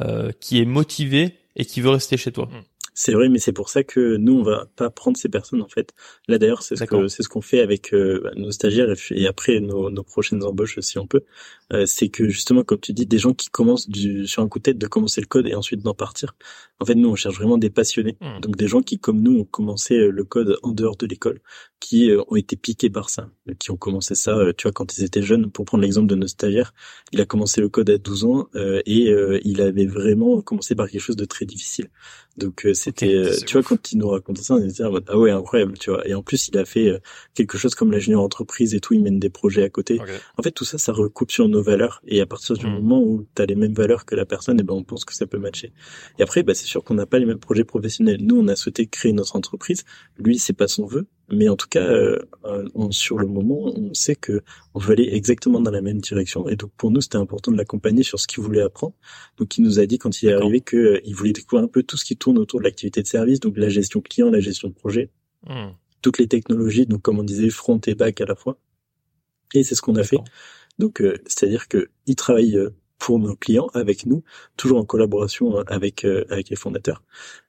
euh, qui est motivée et qui veut rester chez toi. Mmh. C'est vrai, mais c'est pour ça que nous, on va pas prendre ces personnes en fait. Là d'ailleurs, c'est ce c'est ce qu'on fait avec euh, bah, nos stagiaires et, après nos, nos, prochaines embauches si on peut. Euh, c'est que justement, comme tu dis, des gens qui commencent du, sur un coup de tête de commencer le code et ensuite d'en partir. En fait, nous, on cherche vraiment des passionnés. Hmm. Donc des gens qui, comme nous, ont commencé euh, le code en dehors de l'école, qui ont été piqués par ça, qui ont commencé ça, tu vois, quand ils étaient jeunes. Pour prendre l'exemple de nos stagiaires, il a commencé le code à 12 ans et il avait vraiment commencé par quelque chose de très difficile. Donc c'était, euh, tu vois, quand il nous racontait ça, on était ah ouais incroyable, tu vois. Et en plus, il a fait euh, quelque chose comme l'ingénieur entreprise et tout, il mène des projets à côté. En fait, tout ça, ça recoupe sur nos valeurs. Et à partir du hmm. moment où tu as les mêmes valeurs que la personne, et eh ben on pense que ça peut matcher. Et après, bah c'est sûr qu'on n'a pas les mêmes projets professionnels. Nous, on a souhaité créer notre entreprise. Lui, c'est pas son vœu. Mais en tout cas, euh, sur le moment, on sait que on veut aller exactement dans la même direction. Et donc pour nous, c'était important de l'accompagner sur ce qu'il voulait apprendre. Donc il nous a dit quand il est arrivé qu'il euh, voulait découvrir un peu tout ce qui tourne autour de l'activité de service, donc la gestion client, la gestion de projet, hmm. toutes les technologies, donc comme on disait, front et back à la fois. Et c'est ce qu'on a fait. Donc euh, c'est-à-dire que il travaille pour nos clients, avec nous, toujours en collaboration avec avec les fondateurs.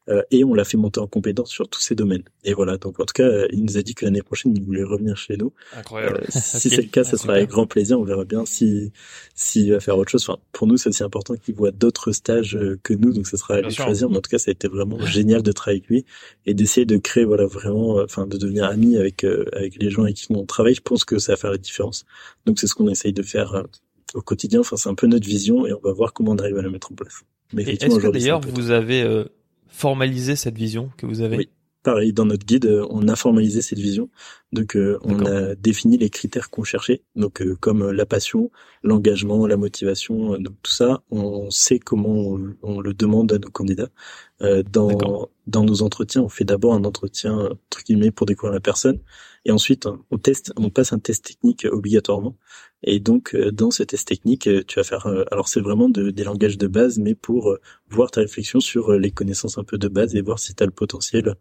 Euh, et on l'a fait monter en compétence sur tous ces domaines. Et voilà, donc en tout cas, il nous a dit que l'année prochaine, il voulait revenir chez nous. Incroyable. Euh, si c'est le cas, ça sera avec grand plaisir. On verra bien si s'il va faire autre chose. Enfin, pour nous, c'est aussi important qu'il voit d'autres stages euh, que nous, donc ça sera à lui choisir. Mais en tout cas, ça a été vraiment génial de travailler avec lui et d'essayer de créer, voilà, vraiment, enfin, de devenir ami avec avec les gens avec qui on travaille. Je pense que ça va faire la différence. Donc c'est ce qu'on essaye de faire au quotidien. Enfin, c'est un peu notre vision et on va voir comment on arrive à la mettre en place. Mais est-ce que d'ailleurs vous avez formaliser cette vision que vous avez? Oui, pareil, dans notre guide, euh, on a formalisé cette vision. Donc, euh, on a défini les critères qu'on cherchait, donc euh, comme la passion, l'engagement, la motivation, donc tout ça, on sait comment on, le demande à nos candidats. dans dans nos entretiens, on fait d'abord un entretien entre guillemets pour découvrir la personne, et ensuite on teste, on passe un test technique obligatoirement. Et donc, euh, dans ce test technique, euh, tu vas faire, euh, alors c'est vraiment de, des langages de base, mais pour voir ta réflexion sur les connaissances un peu de base et voir si tu as le potentiel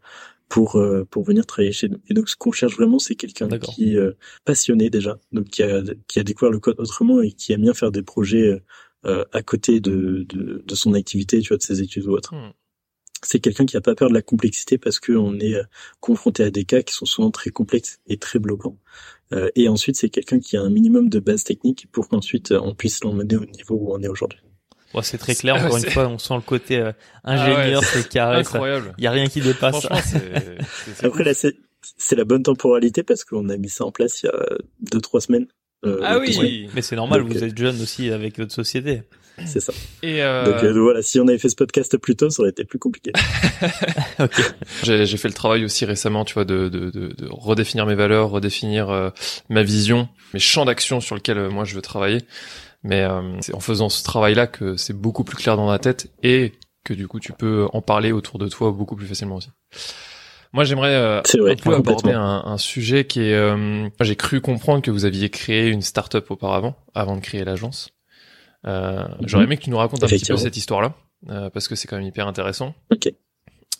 pour pour venir travailler chez nous. Et donc, ce qu'on cherche vraiment, c'est quelqu'un qui est passionné déjà, donc qui a qui a découvert le code autrement et qui aime bien faire des projets à côté de, de, de son activité, tu vois, de ses études ou autre. Hmm. C'est quelqu'un qui a pas peur de la complexité parce qu'on est confronté à des cas qui sont souvent très complexes et très bloquants. Euh, et ensuite, c'est quelqu'un qui a un minimum de base technique pour qu'ensuite euh, on puisse l'emmener au niveau où on est aujourd'hui. Ouais, c'est très clair. Encore une fois, on sent le côté euh, ah ingénieur, c'est carré. Incroyable. Il y a rien qui dépasse. Après là, c'est la bonne temporalité parce qu'on a mis ça en place il y a deux trois semaines. ah oui, mais c'est normal. vous êtes jeune aussi avec votre société. C'est ça. Et euh... Donc euh, voilà, si on avait fait ce podcast plus tôt, ça aurait été plus compliqué. okay. J'ai fait le travail aussi récemment, tu vois, de, de, de, de redéfinir mes valeurs, redéfinir euh, ma vision, mes champs d'action sur lesquels euh, moi je veux travailler. Mais c'est en faisant ce travail-là que c'est beaucoup plus clair dans ma tête et que du coup tu peux en parler autour de toi beaucoup plus facilement aussi. Moi, j'aimerais euh, un peu aborder un, un, sujet qui est. Euh, j'ai cru comprendre que vous aviez créé une start-up auparavant, avant de créer l'agence. Euh. J'aurais aimé que tu nous racontes un petit peu cette histoire-là, euh, parce que c'est quand même hyper intéressant. Ok.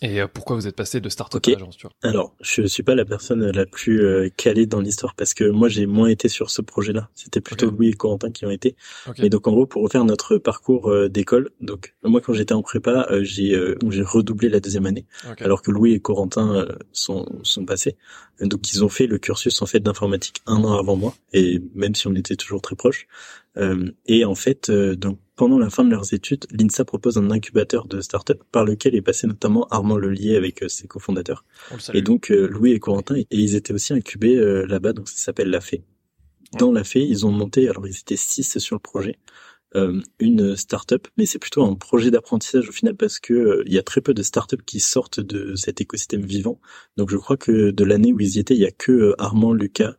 Et euh, pourquoi vous êtes passé de start-up à agence, tu vois Alors, je suis pas la personne la plus euh, calée dans l'histoire parce que moi j'ai moins été sur ce projet-là. C'était plutôt Louis et Corentin qui ont été. Et donc en gros, pour refaire notre parcours d'école, donc moi quand j'étais en prépa, j'ai j'ai redoublé la deuxième année, alors que Louis et Corentin sont sont passés. Donc ils ont fait le cursus en fait d'informatique un an avant moi, et même si on était toujours très proches. Euh, et en fait, euh, donc pendant la fin de leurs études, l'INSA propose un incubateur de start-up par lequel est passé notamment Armand Lelier avec euh, ses cofondateurs. Et donc Louis et Corentin, et ils étaient aussi incubés là-bas, donc ça s'appelle La Fée. Dans La Fée, ils ont monté, alors ils étaient six sur le projet, une start-up, mais c'est plutôt un projet d'apprentissage au final parce que il y a très peu de start-up qui sortent de cet écosystème vivant. Donc je crois que de l'année où ils y étaient, il y a que Armand, Lucas,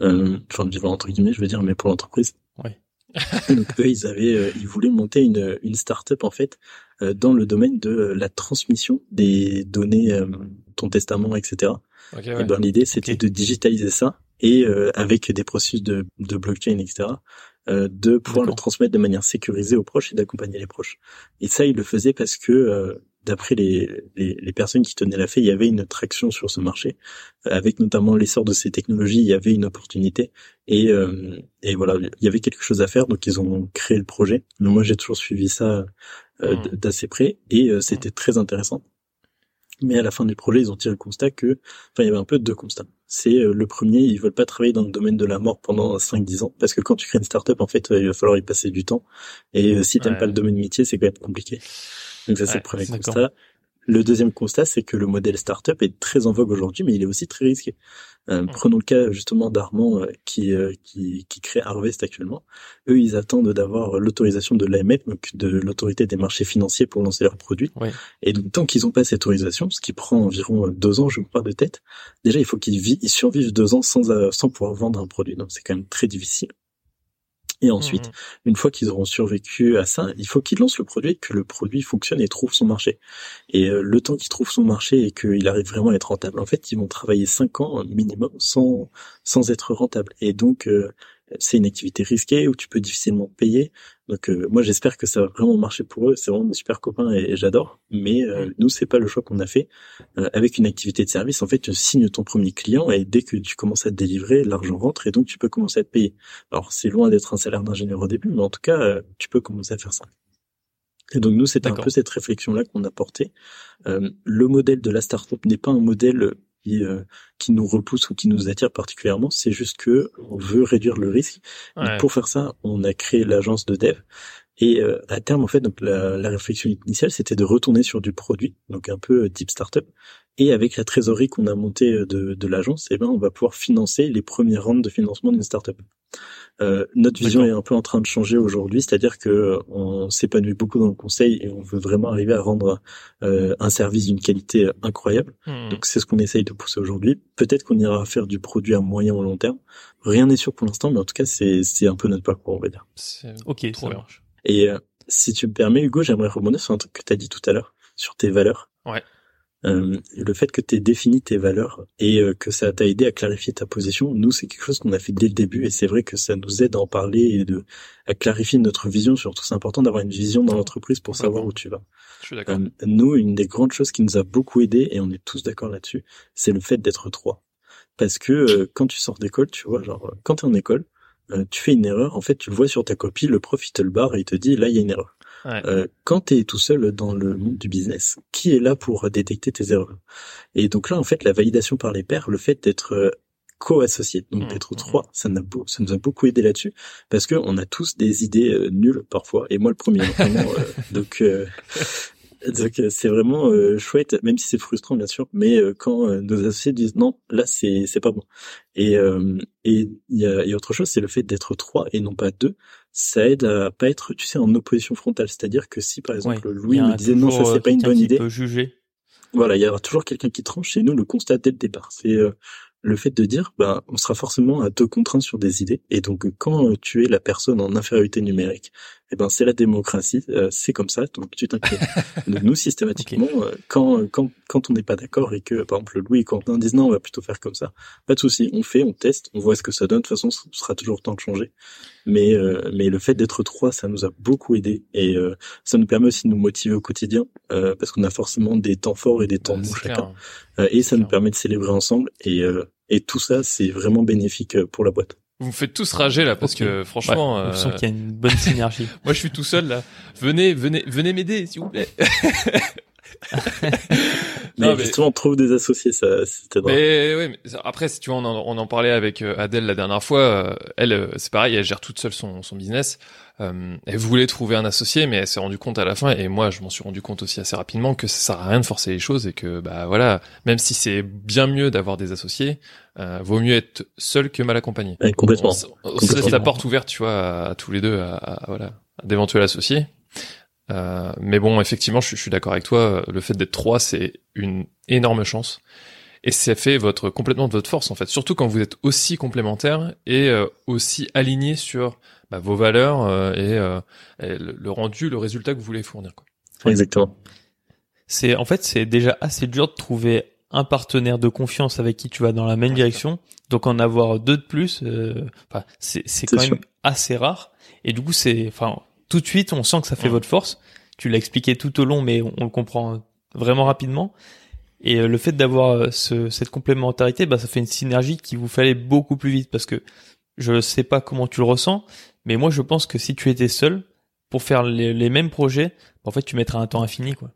enfin vivant entre guillemets, je veux dire, mais pour l'entreprise. Ouais. Donc eux, ils avaient, euh, ils voulaient monter une, une start-up en fait euh, dans le domaine de la transmission des données, euh, ton testament, etc. Et ben l'idée, c'était de digitaliser ça et avec des processus de, de blockchain, etc. de pouvoir le transmettre de manière sécurisée aux proches et d'accompagner les proches. Et ça, ils le faisaient parce que d'après les, les, personnes qui tenaient la fait, il y avait une traction sur ce marché, avec notamment l'essor de ces technologies, il y avait une opportunité et, euh, et voilà, il y avait quelque chose à faire, donc ils ont créé le projet. Mais moi, j'ai toujours suivi ça euh, mmh. d'assez près et euh, c'était très intéressant. Mais à la fin du projet, ils ont tiré le constat que, enfin, il y avait un peu deux constats. C'est euh, le premier, ils veulent pas travailler dans le domaine de la mort pendant 5-10 ans, parce que quand tu crées une startup, en fait, il va falloir y passer du temps. Et si tu pas le domaine métier, c'est quand même compliqué. Donc ça, c'est le premier constat. Le deuxième constat, c'est que le modèle startup est très en vogue aujourd'hui, mais il est aussi très risqué. Euh, mm. prenons le cas justement d'Armand euh, qui, euh, qui, qui crée Harvest actuellement. Eux, ils attendent d'avoir l'autorisation de l'AMF, donc de l'autorité des marchés financiers pour lancer leurs produits. Et donc tant qu'ils n'ont pas cette autorisation, ce qui prend environ deux ans, je crois, de tête, déjà il faut qu'ils ils survivent deux ans sans, sans pouvoir vendre un produit. Donc c'est quand même très difficile. Et ensuite, mmh. une fois qu'ils auront survécu à ça, il faut qu'ils lancent le produit, que le produit fonctionne et trouve son marché. Et euh, le temps qu'il trouve son marché et qu'il arrive vraiment à être rentable, en fait, ils vont travailler cinq ans minimum sans sans être rentable. Et donc, euh, c'est une activité risquée où tu peux difficilement payer. Donc euh, moi j'espère que ça va vraiment marcher pour eux. C'est vraiment des super copains et, j'adore. Mais euh, nous c'est pas le choix qu'on a fait. Euh, avec une activité de service, en fait tu signes ton premier client et dès que tu commences à te délivrer, l'argent rentre et donc tu peux commencer à te payer. Alors c'est loin d'être un salaire d'ingénieur au début, mais en tout cas tu peux commencer à faire ça. Et donc nous, c'est un peu cette réflexion-là qu'on a portée. le modèle de la startup n'est pas un modèle euh, qui, nous repousse ou qui nous attire particulièrement. C'est juste que on veut réduire le risque. Pour faire ça, on a créé l'agence de dev. Et euh, à terme, en fait, donc la, la réflexion initiale, c'était de retourner sur du produit, donc un peu euh, type startup, et avec la trésorerie qu'on a montée euh, de, de l'agence, eh ben, on va pouvoir financer les premières rounds de financement d'une startup. Euh, notre vision est un peu en train de changer aujourd'hui, c'est-à-dire que euh, on s'épanouit beaucoup dans le conseil et on veut vraiment arriver à rendre euh, un service d'une qualité incroyable. Hmm. Donc c'est ce qu'on essaye de pousser aujourd'hui. Peut-être qu'on ira faire du produit à moyen ou long terme. Rien n'est sûr pour l'instant, mais en tout cas c'est c'est un peu notre parcours, on va dire. Ok, ça marche. Et si tu me permets, Hugo, j'aimerais rebondir sur un truc que tu as dit tout à l'heure, sur tes valeurs. Ouais. Euh, le fait que tu aies défini tes valeurs et euh, que ça t'a aidé à clarifier ta position, nous c'est quelque chose qu'on a fait dès le début et c'est vrai que ça nous aide à en parler et de à clarifier notre vision. Surtout c'est important d'avoir une vision dans l'entreprise pour savoir où tu vas. Je suis d'accord. Euh, nous une des grandes choses qui nous a beaucoup aidé et on est tous d'accord là-dessus, c'est le fait d'être trois. Parce que quand tu sors d'école, tu vois, genre quand tu es en école, tu fais une erreur, en fait tu le vois sur ta copie, le prof il te le barre et il te dit là il y a une erreur. Euh, quand tu es tout seul dans le monde du business, qui est là pour détecter tes erreurs? Et donc là, en fait, la validation par les pairs, le fait d'être euh, co-associé, donc mmh, d'être mmh, trois, mmh. ça, ça nous a beaucoup aidé là-dessus, parce que on a tous des idées euh, nulles parfois, et moi le premier. Vraiment, donc donc c'est vraiment chouette, même si c'est frustrant bien sûr, mais quand nos associés disent non, là c'est c'est pas bon. Et et il y a, y a autre chose, c'est le fait d'être trois et non pas deux ça aide à pas être, tu sais, en opposition frontale. C'est-à-dire que si, par exemple, Louis me disait non, ça c'est pas une bonne idée. Peut juger. Voilà, il y aura toujours quelqu'un qui tranche chez nous le constat dès le départ. C'est euh, le fait de dire, bah, on sera forcément à deux contraintes sur des idées. Et donc, quand tu es la personne en infériorité numérique, eh ben, c'est la démocratie, euh, c'est comme ça, donc tu t'inquiètes. nous, systématiquement, euh, quand, quand, quand on n'est pas d'accord et que, par exemple, Louis et Quentin disent non, on va plutôt faire comme ça, pas de souci, on fait, on teste, on voit ce que ça donne. De toute façon, ce sera toujours temps de changer. Mais, euh, mais le fait d'être trois, ça nous a beaucoup aidé et ça nous permet aussi de nous motiver au quotidien parce qu'on a forcément des temps forts et des temps bons chacun. et ça nous permet de célébrer ensemble et, et tout ça, c'est vraiment bénéfique pour la boîte. Vous me faites tous rager là parce que franchement, ouais, sens qu'il y a une bonne synergie. Moi, je suis tout seul là. Venez, venez, venez m'aider, s'il vous plaît. mais, mais justement, on trouve des associés, ça, c'était drôle. Mais oui, mais après, si tu vois, on en, on en parlait avec euh, Adèle la dernière fois. Euh, elle, euh, c'est pareil, elle gère toute seule son, son business. Euh, elle voulait trouver un associé, mais elle s'est rendue compte à la fin, et moi je m'en suis rendu compte aussi assez rapidement que ça sert à rien de forcer les choses et que bah voilà, même si c'est bien mieux d'avoir des associés, euh, vaut mieux être seul que mal accompagné. complètement. On, se laisse la porte ouverte, tu vois, à, tous les deux, à, voilà, d'éventuels associés. Euh, mais bon, effectivement, je, je suis d'accord avec toi. Le fait d'être trois, c'est une énorme chance et ça fait votre complètement de votre force en fait surtout quand vous êtes aussi complémentaires et euh, aussi alignés sur bah, vos valeurs euh, euh, et, le, rendu, le résultat que vous voulez fournir. Quoi. Exactement. C'est en fait c'est déjà assez dur de trouver un partenaire de confiance avec qui tu vas dans la même direction. Donc en avoir deux de plus, euh, c'est c'est quand même assez rare. Et du coup c'est enfin tout de suite on sent que ça fait votre force. Tu l'as expliqué tout au long, mais on, le comprend vraiment rapidement. Et le fait d'avoir ce, cette complémentarité, bah, ça fait une synergie qui vous fallait beaucoup plus vite parce que je sais pas comment tu le ressens, mais moi, je pense que si tu étais seul pour faire les, mêmes projets, en fait, tu mettrais un temps infini, quoi.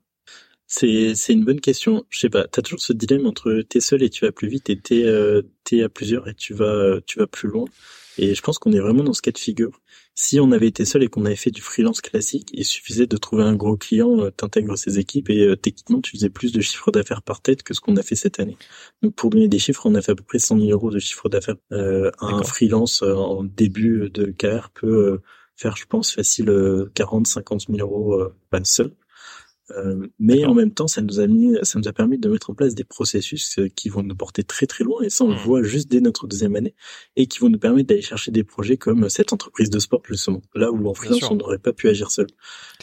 C'est une bonne question. Je sais pas. T'as toujours ce dilemme entre t'es seul et tu vas plus vite et t'es euh, à plusieurs et tu vas tu vas plus loin. Et je pense qu'on est vraiment dans ce cas de figure. Si on avait été seul et qu'on avait fait du freelance classique, il suffisait de trouver un gros client, euh, t'intègres ses équipes et euh, techniquement tu faisais plus de chiffre d'affaires par tête que ce qu'on a fait cette année. Donc pour donner des chiffres, on a fait à peu près 100 000 euros de chiffre d'affaires. Euh, un freelance euh, en début de carrière peut faire, je pense, facile 40, 50 000 euros pas seul. Euh, mais en même temps, ça nous a mis, ça nous a permis de mettre en place des processus euh, qui vont nous porter très très loin. Et ça on le mmh. voit juste dès notre deuxième année. Et qui vont nous permettre d'aller chercher des projets comme cette entreprise de sport justement, là où en freelance on n'aurait pas pu agir seul.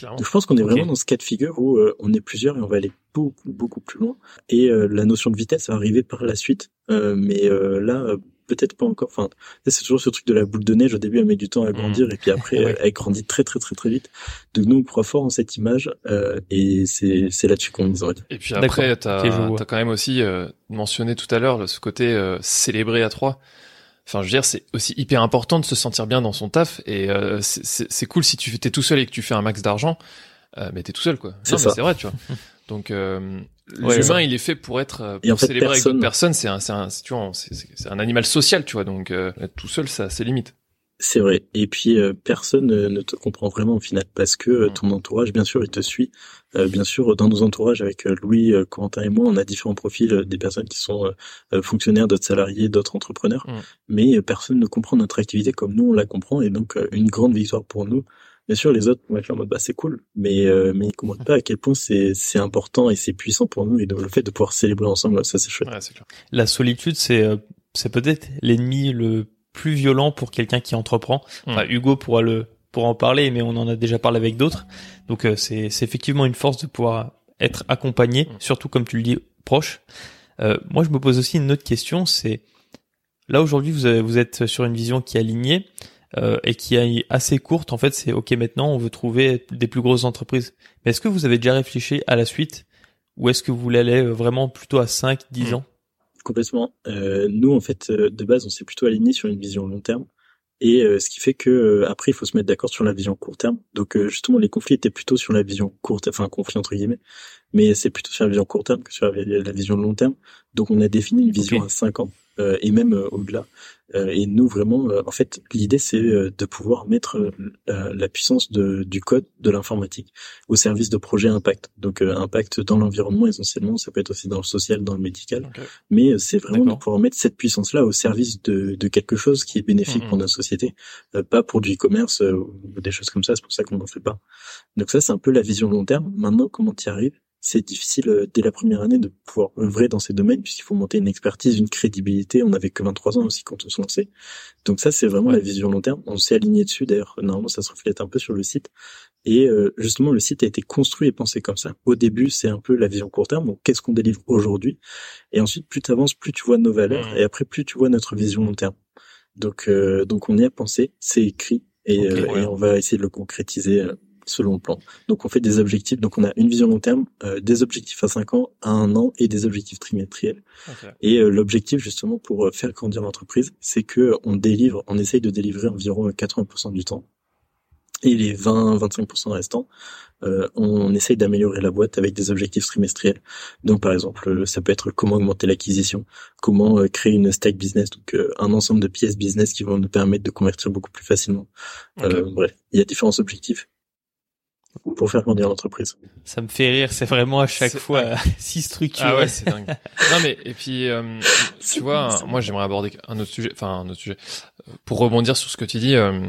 Donc je pense qu'on est vraiment dans ce cas de figure où euh, on est plusieurs et on va aller beaucoup beaucoup plus loin. Et la notion de vitesse va arriver par la suite. mais là peut-être pas encore. Enfin, c'est toujours ce truc de la boule de neige. Au début, elle met du temps à grandir, mm. et puis après, elle grandit très très très très vite. Donc nous, on croit fort en cette image, euh, et c'est c'est là-dessus qu'on mise. Et puis après, t'as as quand même aussi euh, mentionné tout à l'heure ce côté euh, célébré à trois. Enfin, je veux dire, c'est aussi hyper important de se sentir bien dans son taf, et euh, c'est cool si tu es tout seul et que tu fais un max d'argent, euh, mais t'es tout seul quoi. C'est vrai, tu vois. Donc euh, l'humain, il est fait pour être euh, pour célébrer avec d'autres personnes. C'est un, c'est un, tu vois, c'est un animal social, tu vois. Donc euh, être tout seul, ça, c'est limite. C'est vrai. Et puis personne ne te comprend vraiment au final parce que mm. ton entourage, bien sûr, il te suit. bien sûr, dans nos entourages, avec Louis, Quentin et moi, on a différents profils des personnes qui sont fonctionnaires, d'autres salariés, d'autres entrepreneurs. Mm. Mais personne ne comprend notre activité comme nous on la comprend. Et donc une grande victoire pour nous, Bien sûr, les autres vont être en mode bah c'est cool, mais euh, mais ils comprennent pas à quel point c'est c'est important et c'est puissant pour nous et le fait de pouvoir célébrer ensemble, ça c'est chouette. La solitude, c'est euh, c'est peut-être l'ennemi le plus violent pour quelqu'un qui entreprend. Hmm. Enfin, Hugo pourra le pour en parler, mais on en a déjà parlé avec d'autres. Donc euh, c'est c'est effectivement une force de pouvoir être accompagné, hmm. surtout comme tu le dis proche. Euh, moi, je me pose aussi une autre question, c'est là aujourd'hui vous avez, vous êtes sur une vision qui est alignée. Euh, et qui est assez courte, en fait, c'est ok maintenant on veut trouver des plus grosses entreprises. Mais est-ce que vous avez déjà réfléchi à la suite? Ou est-ce que vous voulez aller euh, vraiment plutôt à 5, 10 hmm. ans? Complètement. Euh, nous, en fait, euh, de base, on s'est plutôt aligné sur une vision long terme. Et ce qui fait que après il faut se mettre d'accord sur la vision court terme. Donc justement les conflits étaient plutôt sur la vision courte, enfin conflit entre guillemets, mais c'est plutôt sur la vision court terme que sur la, vision long terme. Donc on a défini une vision à 5 ans et même au-delà. Euh, et nous vraiment, euh, en fait, l'idée c'est euh, de pouvoir mettre la puissance de, du code de l'informatique au service de projets impact. Donc impact dans l'environnement essentiellement, ça peut être aussi dans le social, dans le médical, mais c'est vraiment de pouvoir mettre cette puissance-là au service de, de, quelque chose qui est bénéfique pour notre société, pas pour du e-commerce ou des choses comme ça. C'est pour ça qu'on n'en fait pas. Donc ça c'est un peu la vision long terme. Maintenant, comment tu y arrives? C'est difficile euh, dès la première année de pouvoir œuvrer dans ces domaines puisqu'il faut monter une expertise, une crédibilité. On n'avait que 23 ans aussi quand on se lançait. Donc ça, c'est vraiment la vision long terme. On s'est aligné dessus d'ailleurs. Normalement, ça se reflète un peu sur le site. Et euh, justement, le site a été construit et pensé comme ça. Au début, c'est un peu la vision court terme. Donc, qu'est-ce qu'on délivre aujourd'hui? Et ensuite, plus tu avances, plus tu vois nos valeurs. Et après, plus tu vois notre vision long terme. Donc, euh, donc on y a pensé. C'est écrit. Et, et, on va essayer de le concrétiser selon le plan. Donc on fait des objectifs, donc on a une vision long terme, euh, des objectifs à 5 ans, à un an et des objectifs trimestriels. Et euh, l'objectif justement pour euh, faire grandir l'entreprise, c'est que on délivre, on essaye de délivrer environ 80% du temps. Et les 20-25% restants, on essaye d'améliorer la boîte avec des objectifs trimestriels. Donc par exemple, ça peut être comment augmenter l'acquisition, comment créer une stack business, donc un ensemble de pièces business qui vont nous permettre de convertir beaucoup plus facilement. bref, il y a différents objectifs pour faire grandir l'entreprise. Ça me fait rire, c'est vraiment à chaque fois si structuré. Ah ouais, c'est dingue. non mais et puis euh, tu vois, moi j'aimerais aborder un autre sujet, enfin un autre sujet. Pour rebondir sur ce que tu dis, euh,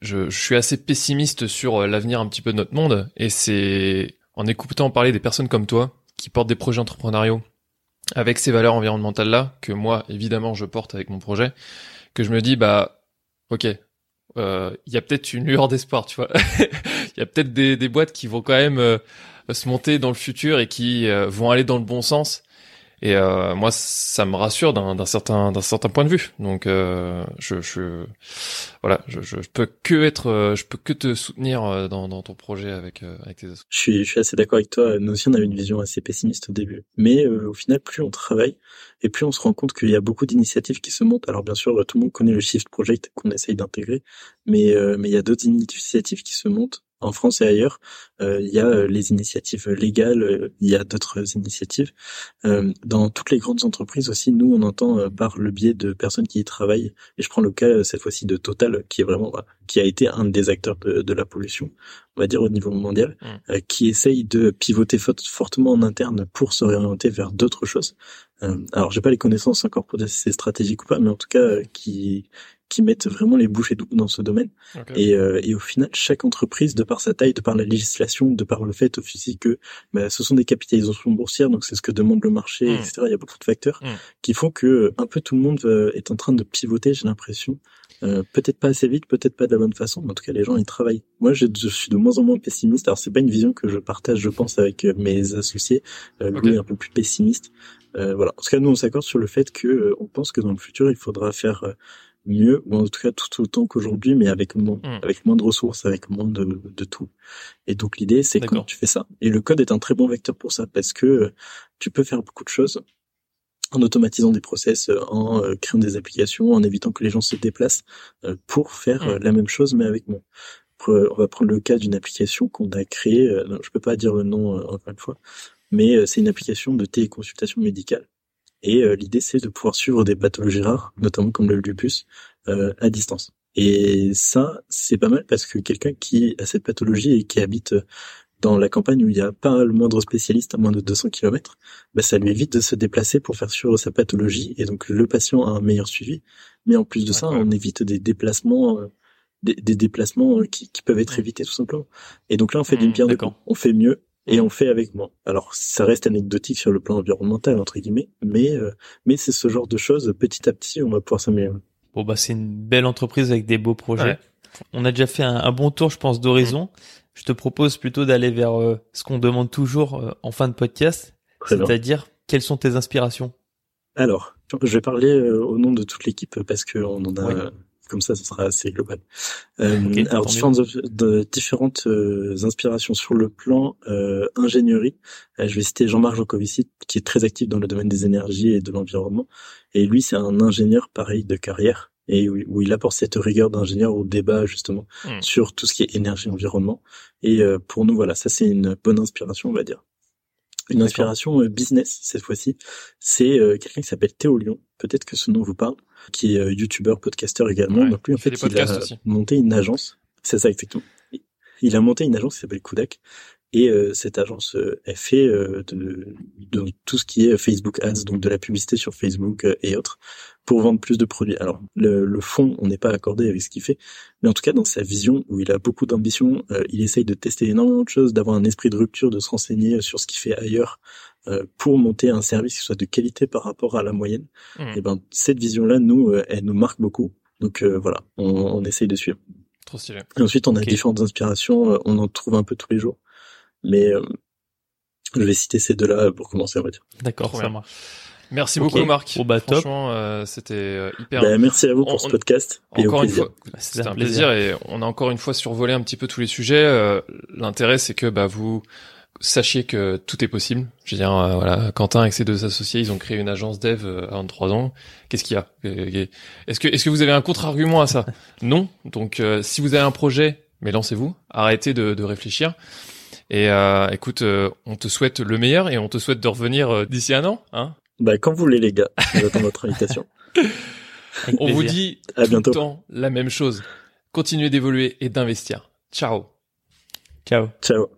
je, je, suis assez pessimiste sur euh, l'avenir un petit peu de notre monde et c'est en écoutant parler des personnes comme toi qui portent des projets entrepreneuriaux avec ces valeurs environnementales là que moi évidemment je porte avec mon projet que je me dis bah ok il y a peut-être une lueur d'espoir tu vois il y a peut-être des, des, boîtes qui vont quand même euh, se monter dans le futur et qui euh, vont aller dans le bon sens. Et euh, moi, ça me rassure d'un certain d'un certain point de vue. Donc, euh, je, je, voilà, je, je, peux que être, je peux que te soutenir dans, dans ton projet avec avec tes. Je suis je suis assez d'accord avec toi. Nous aussi, on avait une vision assez pessimiste au début, mais au final, plus on travaille et plus on se rend compte qu'il y a beaucoup d'initiatives qui se montent. Alors bien sûr, tout le monde connaît le Shift Project qu'on essaye d'intégrer, mais mais il y a d'autres initiatives qui se montent en France et ailleurs, euh, il y a euh, les initiatives légales, euh, il y a d'autres initiatives. dans toutes les grandes entreprises aussi, nous, on entend par le biais de personnes qui y travaillent. Et je prends le cas cette fois-ci de Total, qui est vraiment qui a été un des acteurs de, la pollution, on va dire au niveau mondial, mmh. qui essaye de pivoter fortement en interne pour s'orienter vers d'autres choses. alors, j'ai pas les connaissances encore pour dire si c'est stratégique ou pas, mais en tout cas, qui qui mettent vraiment les bouchées doubles dans ce domaine. Et, euh, et, au final, chaque entreprise, de par sa taille, de par la législation, de par le fait aussi que bah, ce sont des capitalisations boursières, donc c'est ce que demande le marché, hmm. etc. Il y a beaucoup de facteurs hmm. qui font que un peu tout le monde euh, est en train de pivoter, j'ai l'impression. Euh, peut-être pas assez vite, peut-être pas de la bonne façon, mais en tout cas les gens ils travaillent. Moi je, suis de moins en moins pessimiste. Alors c'est pas une vision que je partage, je pense, avec euh, mes associés. Euh, Louis est un peu plus pessimiste. Euh, voilà. En tout cas nous on s'accorde sur le fait que on pense que dans le futur il faudra faire mieux, ou en tout cas tout autant qu'aujourd'hui, mais avec moins, hmm. avec moins de ressources, avec moins de, de tout. Et donc l'idée, c'est comment tu fais ça. Et le code est un très bon vecteur pour ça, parce que euh, tu peux faire beaucoup de choses en automatisant des process, euh, en euh, créant des applications, en évitant que les gens se déplacent pour faire hmm. la même chose, mais avec moins. On va prendre le cas d'une application qu'on a créée, je peux pas dire le nom encore une fois, mais c'est une application de téléconsultation médicale et euh, l'idée, c'est de pouvoir suivre des pathologies rares, notamment comme le lupus, euh, à distance. Et ça, c'est pas mal parce que quelqu'un qui a cette pathologie et qui habite dans la campagne où il n'y a pas le moindre spécialiste à moins de 200 km, bah ça lui évite de se déplacer pour faire suivre sa pathologie et donc le patient a un meilleur suivi. Mais en plus de ça, on évite des déplacements, euh, des, déplacements qui, qui, peuvent être évités tout simplement. Et donc là, on fait d'une mmh, pierre deux coups. On fait mieux et on fait avec moi. Alors ça reste anecdotique sur le plan environnemental entre guillemets, mais euh, mais c'est ce genre de choses petit à petit on va pouvoir s'améliorer. Bon bah c'est une belle entreprise avec des beaux projets. On a déjà fait un, bon tour je pense d'horizon. Je te propose plutôt d'aller vers euh, ce qu'on demande toujours euh, en fin de podcast, c'est-à-dire quelles sont tes inspirations? Alors, je vais parler au nom de toute l'équipe parce que on en a comme ça, ce sera assez global. Euh, alors différentes, de, différentes euh, inspirations sur le plan euh, ingénierie. Euh, je vais citer Jean-Marc Jancovici, qui est très actif dans le domaine des énergies et de l'environnement. Et lui, c'est un ingénieur pareil de carrière et où, il apporte cette rigueur d'ingénieur au débat justement hmm. sur tout ce qui est énergie environnement. Et pour nous, voilà, ça c'est une bonne inspiration, on va dire. Une inspiration business cette fois-ci, c'est quelqu'un qui s'appelle Théo Lyon. Peut-être que ce nom vous parle qui est euh, youtubeur, podcasteur également. Donc lui, en fait, il a monté une agence. C'est ça exactement. Il a monté une agence qui s'appelle Kudak. Et euh, cette agence euh, est fait de, de, tout ce qui est Facebook Ads, donc de la publicité sur Facebook et autres, pour vendre plus de produits. Alors le, le fond, on n'est pas accordé avec ce qu'il fait, mais en tout cas dans sa vision où il a beaucoup d'ambition, il essaye de tester énormément de choses, d'avoir un esprit de rupture, de se renseigner sur ce qu'il fait ailleurs, euh, pour monter un service qui soit de qualité par rapport à la moyenne. Mmh. Et ben cette vision-là, nous, euh, elle nous marque beaucoup. Donc euh, voilà, on, on, essaye de suivre. Trop stylé. Et ensuite, on a différentes inspirations. on en trouve un peu tous les jours, mais je vais citer ces deux-là pour commencer, on va dire. D'accord, ça marche. Merci beaucoup Marc. Bon, bah, Franchement, c'était hyper. Bah, merci à vous pour ce podcast. encore une fois, c'était un plaisir. et on a encore une fois survolé un petit peu tous les sujets. L'intérêt, c'est que bah vous sachez que tout est possible. Je veux dire, euh, voilà, Quentin avec ses deux associés, ils ont créé une agence dev euh, à 23 ans. Qu'est-ce qu'il y a? Euh, Est-ce que est-ce que vous avez un contre-argument à ça? Non. Donc, si vous avez un projet, mais lancez-vous. Arrêtez de, de réfléchir. Et écoute, on te souhaite le meilleur et on te souhaite de revenir d'ici un an. Hein bah, quand vous voulez, les gars. J'attends votre invitation. on vous dit à tout bientôt. le temps la même chose. Continuez d'évoluer et d'investir. Ciao. Ciao. Ciao.